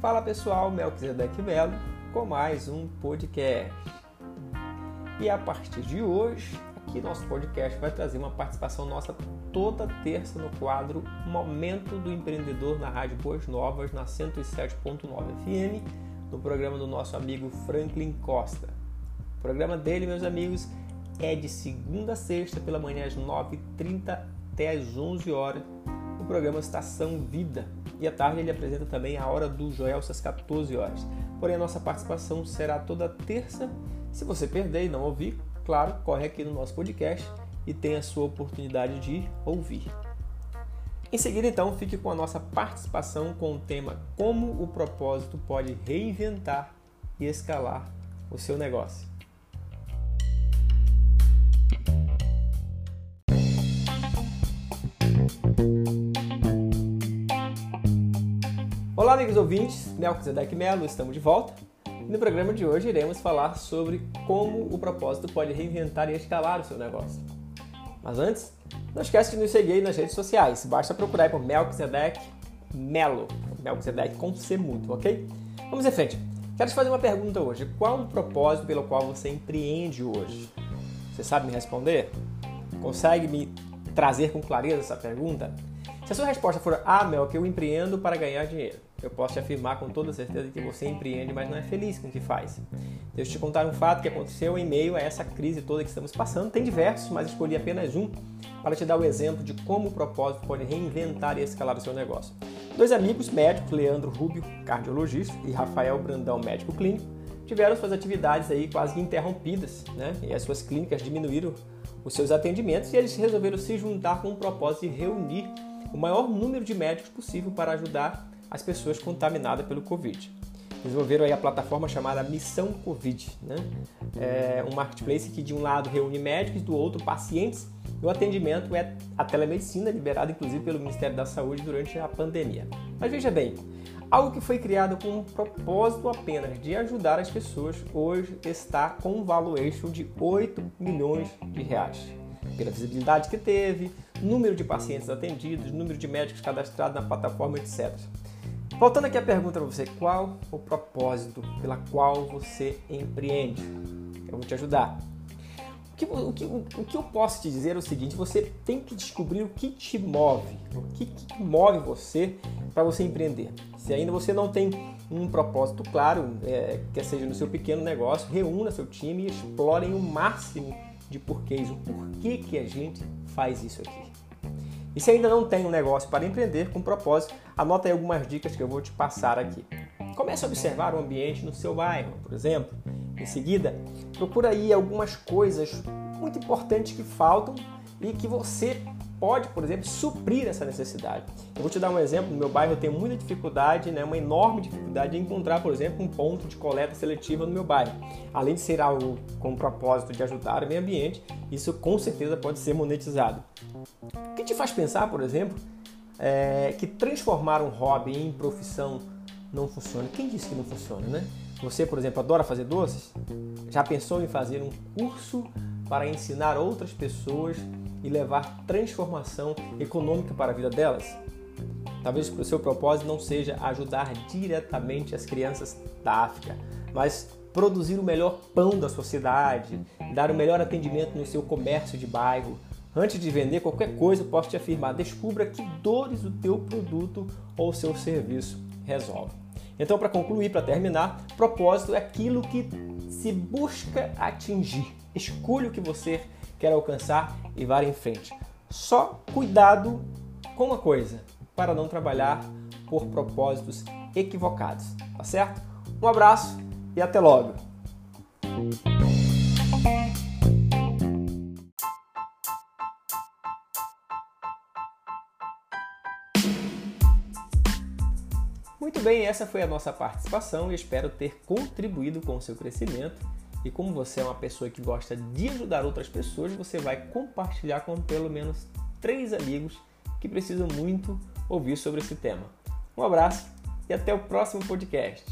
Fala pessoal, Melquisedeque Melo com mais um podcast. E a partir de hoje, aqui nosso podcast vai trazer uma participação nossa toda terça no quadro Momento do Empreendedor na Rádio Boas Novas, na 107.9 FM, no programa do nosso amigo Franklin Costa. O programa dele, meus amigos, é de segunda a sexta, pela manhã às 9h30 até às 11 horas, o programa Estação Vida. E à tarde ele apresenta também a Hora do Joel, às 14 horas. Porém, a nossa participação será toda terça. Se você perder e não ouvir, claro, corre aqui no nosso podcast e tem a sua oportunidade de ouvir. Em seguida, então, fique com a nossa participação com o tema Como o propósito pode reinventar e escalar o seu negócio. Olá, amigos ouvintes, Melquisedeque Melo, estamos de volta. No programa de hoje iremos falar sobre como o propósito pode reinventar e escalar o seu negócio. Mas antes, não esquece de nos seguir nas redes sociais, basta procurar por Melquisedeque Melo, Melquisedeque com C muito, ok? Vamos em frente. Quero te fazer uma pergunta hoje. Qual o propósito pelo qual você empreende hoje? Você sabe me responder? Consegue me trazer com clareza essa pergunta? Se a sua resposta for Ah, Mel, que eu empreendo para ganhar dinheiro, eu posso te afirmar com toda certeza que você empreende, mas não é feliz com o que faz. Deixa eu te contar um fato que aconteceu em meio a essa crise toda que estamos passando. Tem diversos, mas escolhi apenas um para te dar o exemplo de como o propósito pode reinventar e escalar o seu negócio. Dois amigos médicos, Leandro Rubio, cardiologista, e Rafael Brandão, médico clínico, tiveram suas atividades aí quase interrompidas, né? E as suas clínicas diminuíram os seus atendimentos e eles resolveram se juntar com o propósito de reunir o maior número de médicos possível para ajudar as pessoas contaminadas pelo Covid. Desenvolveram aí a plataforma chamada Missão Covid, né? É um marketplace que de um lado reúne médicos, do outro pacientes. E o atendimento é a telemedicina, liberada inclusive pelo Ministério da Saúde durante a pandemia. Mas veja bem, algo que foi criado com um propósito apenas de ajudar as pessoas, hoje está com um valuation de 8 milhões de reais. Pela visibilidade que teve, número de pacientes atendidos, número de médicos cadastrados na plataforma, etc. Voltando aqui à pergunta para você, qual o propósito pela qual você empreende? Eu vou te ajudar. O que, o, que, o que eu posso te dizer é o seguinte: você tem que descobrir o que te move, o que, que move você para você empreender. Se ainda você não tem um propósito claro, é, quer seja no seu pequeno negócio, reúna seu time e explorem o máximo de porquês, o porquê que a gente faz isso aqui. E se ainda não tem um negócio para empreender com propósito, anota aí algumas dicas que eu vou te passar aqui. Comece a observar o ambiente no seu bairro, por exemplo. Em seguida, procura aí algumas coisas muito importantes que faltam e que você pode, por exemplo, suprir essa necessidade. Eu vou te dar um exemplo. No meu bairro eu tenho muita dificuldade, né, uma enorme dificuldade de encontrar, por exemplo, um ponto de coleta seletiva no meu bairro. Além de ser algo com o propósito de ajudar o meio ambiente, isso com certeza pode ser monetizado. O que te faz pensar, por exemplo, é que transformar um hobby em profissão não funciona? Quem disse que não funciona, né? Você, por exemplo, adora fazer doces? Já pensou em fazer um curso para ensinar outras pessoas e levar transformação econômica para a vida delas? Talvez o seu propósito não seja ajudar diretamente as crianças da África, mas produzir o melhor pão da sociedade, dar o melhor atendimento no seu comércio de bairro. Antes de vender qualquer coisa, posso te afirmar, descubra que dores o teu produto ou o seu serviço resolve. Então, para concluir, para terminar, propósito é aquilo que se busca atingir. Escolha o que você quer alcançar e vá em frente. Só cuidado com uma coisa, para não trabalhar por propósitos equivocados, tá certo? Um abraço e até logo! Muito bem, essa foi a nossa participação e espero ter contribuído com o seu crescimento. E como você é uma pessoa que gosta de ajudar outras pessoas, você vai compartilhar com pelo menos três amigos que precisam muito ouvir sobre esse tema. Um abraço e até o próximo podcast.